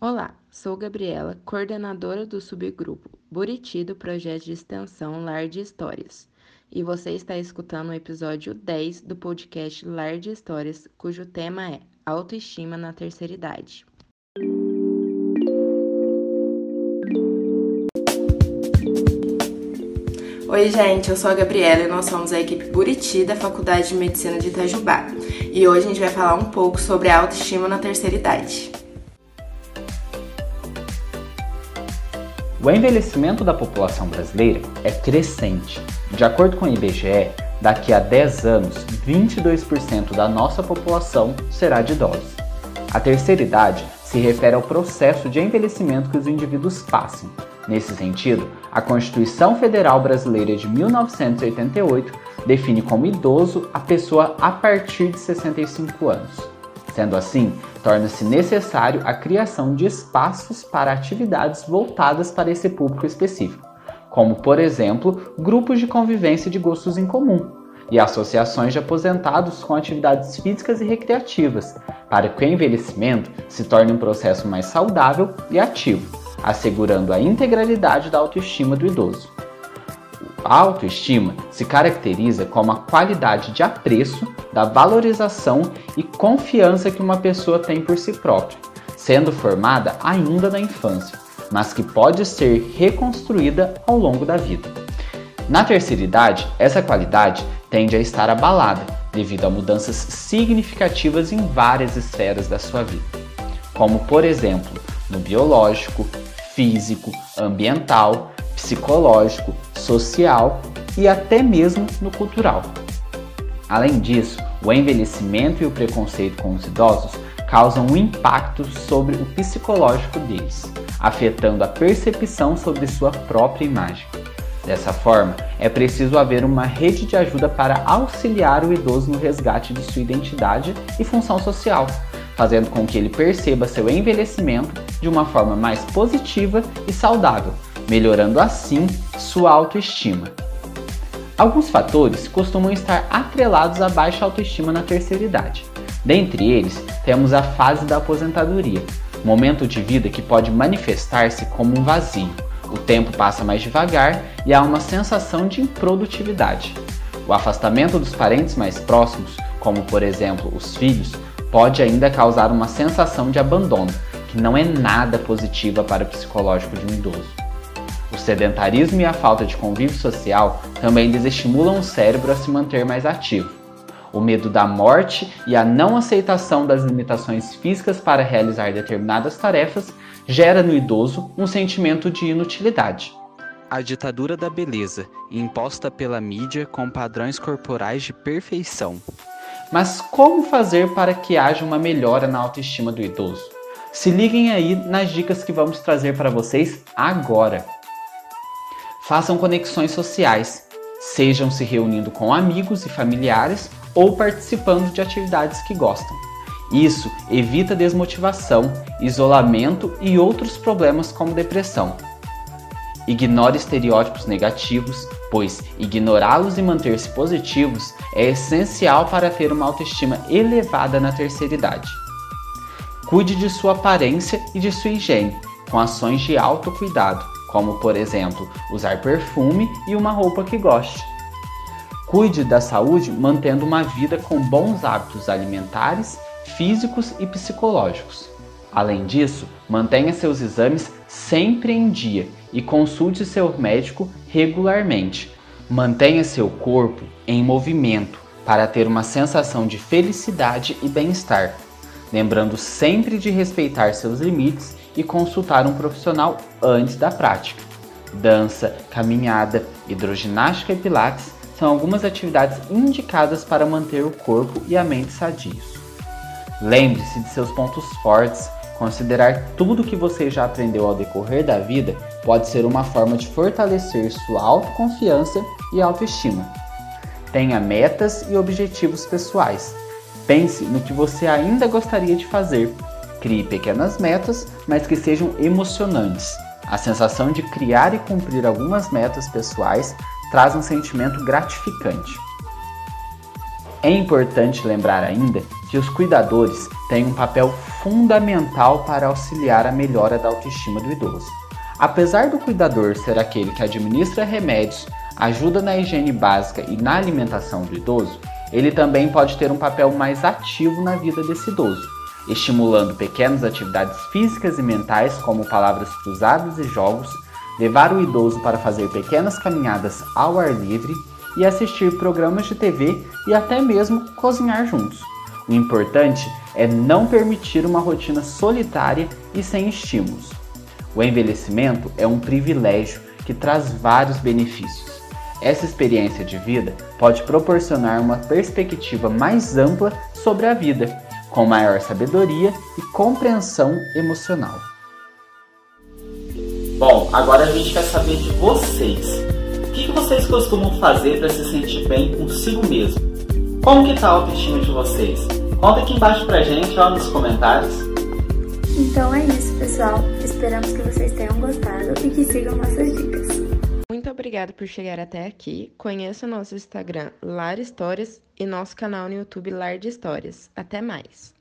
Olá, sou Gabriela, coordenadora do subgrupo Buriti do projeto de extensão Lar de Histórias. E você está escutando o episódio 10 do podcast Lar de Histórias, cujo tema é Autoestima na Terceira Idade. Oi, gente, eu sou a Gabriela e nós somos a equipe Buriti da Faculdade de Medicina de Itajubá. E hoje a gente vai falar um pouco sobre a autoestima na terceira idade. O envelhecimento da população brasileira é crescente. De acordo com o IBGE, daqui a 10 anos, 22% da nossa população será de idosos. A terceira idade se refere ao processo de envelhecimento que os indivíduos passam. Nesse sentido, a Constituição Federal Brasileira de 1988 define como idoso a pessoa a partir de 65 anos. Sendo assim, torna-se necessário a criação de espaços para atividades voltadas para esse público específico, como, por exemplo, grupos de convivência de gostos em comum e associações de aposentados com atividades físicas e recreativas, para que o envelhecimento se torne um processo mais saudável e ativo, assegurando a integralidade da autoestima do idoso. A autoestima se caracteriza como a qualidade de apreço, da valorização e confiança que uma pessoa tem por si própria, sendo formada ainda na infância, mas que pode ser reconstruída ao longo da vida. Na terceira idade, essa qualidade tende a estar abalada devido a mudanças significativas em várias esferas da sua vida, como por exemplo no biológico, físico, ambiental, psicológico, social e até mesmo no cultural. Além disso, o envelhecimento e o preconceito com os idosos causam um impacto sobre o psicológico deles, afetando a percepção sobre sua própria imagem. Dessa forma, é preciso haver uma rede de ajuda para auxiliar o idoso no resgate de sua identidade e função social, fazendo com que ele perceba seu envelhecimento de uma forma mais positiva e saudável, melhorando assim sua autoestima. Alguns fatores costumam estar atrelados à baixa autoestima na terceira idade. Dentre eles, temos a fase da aposentadoria, momento de vida que pode manifestar-se como um vazio. O tempo passa mais devagar e há uma sensação de improdutividade. O afastamento dos parentes mais próximos, como por exemplo os filhos, pode ainda causar uma sensação de abandono, que não é nada positiva para o psicológico de um idoso. O sedentarismo e a falta de convívio social também desestimulam o cérebro a se manter mais ativo. O medo da morte e a não aceitação das limitações físicas para realizar determinadas tarefas gera no idoso um sentimento de inutilidade. A ditadura da beleza, imposta pela mídia com padrões corporais de perfeição. Mas como fazer para que haja uma melhora na autoestima do idoso? Se liguem aí nas dicas que vamos trazer para vocês agora. Façam conexões sociais, sejam se reunindo com amigos e familiares ou participando de atividades que gostam. Isso evita desmotivação, isolamento e outros problemas como depressão. Ignore estereótipos negativos, pois ignorá-los e manter-se positivos é essencial para ter uma autoestima elevada na terceira idade. Cuide de sua aparência e de sua higiene, com ações de autocuidado, como por exemplo, usar perfume e uma roupa que goste. Cuide da saúde mantendo uma vida com bons hábitos alimentares, físicos e psicológicos. Além disso, mantenha seus exames sempre em dia e consulte seu médico regularmente. Mantenha seu corpo em movimento para ter uma sensação de felicidade e bem-estar, lembrando sempre de respeitar seus limites e consultar um profissional antes da prática. Dança, caminhada, hidroginástica e pilates são algumas atividades indicadas para manter o corpo e a mente sadios. Lembre-se de seus pontos fortes Considerar tudo que você já aprendeu ao decorrer da vida pode ser uma forma de fortalecer sua autoconfiança e autoestima. Tenha metas e objetivos pessoais. Pense no que você ainda gostaria de fazer. Crie pequenas metas, mas que sejam emocionantes. A sensação de criar e cumprir algumas metas pessoais traz um sentimento gratificante. É importante lembrar ainda que os cuidadores têm um papel fundamental para auxiliar a melhora da autoestima do idoso. Apesar do cuidador ser aquele que administra remédios, ajuda na higiene básica e na alimentação do idoso, ele também pode ter um papel mais ativo na vida desse idoso, estimulando pequenas atividades físicas e mentais, como palavras cruzadas e jogos, levar o idoso para fazer pequenas caminhadas ao ar livre e assistir programas de TV e até mesmo cozinhar juntos. O importante é não permitir uma rotina solitária e sem estímulos. O envelhecimento é um privilégio que traz vários benefícios. Essa experiência de vida pode proporcionar uma perspectiva mais ampla sobre a vida, com maior sabedoria e compreensão emocional. Bom, agora a gente quer saber de vocês. O que vocês costumam fazer para se sentir bem consigo mesmo? Como que tá a autoestima de vocês? Conta aqui embaixo pra gente, ó, nos comentários. Então é isso, pessoal. Esperamos que vocês tenham gostado e que sigam nossas dicas. Muito obrigada por chegar até aqui. Conheça nosso Instagram Lar Histórias e nosso canal no YouTube Lar de Histórias. Até mais!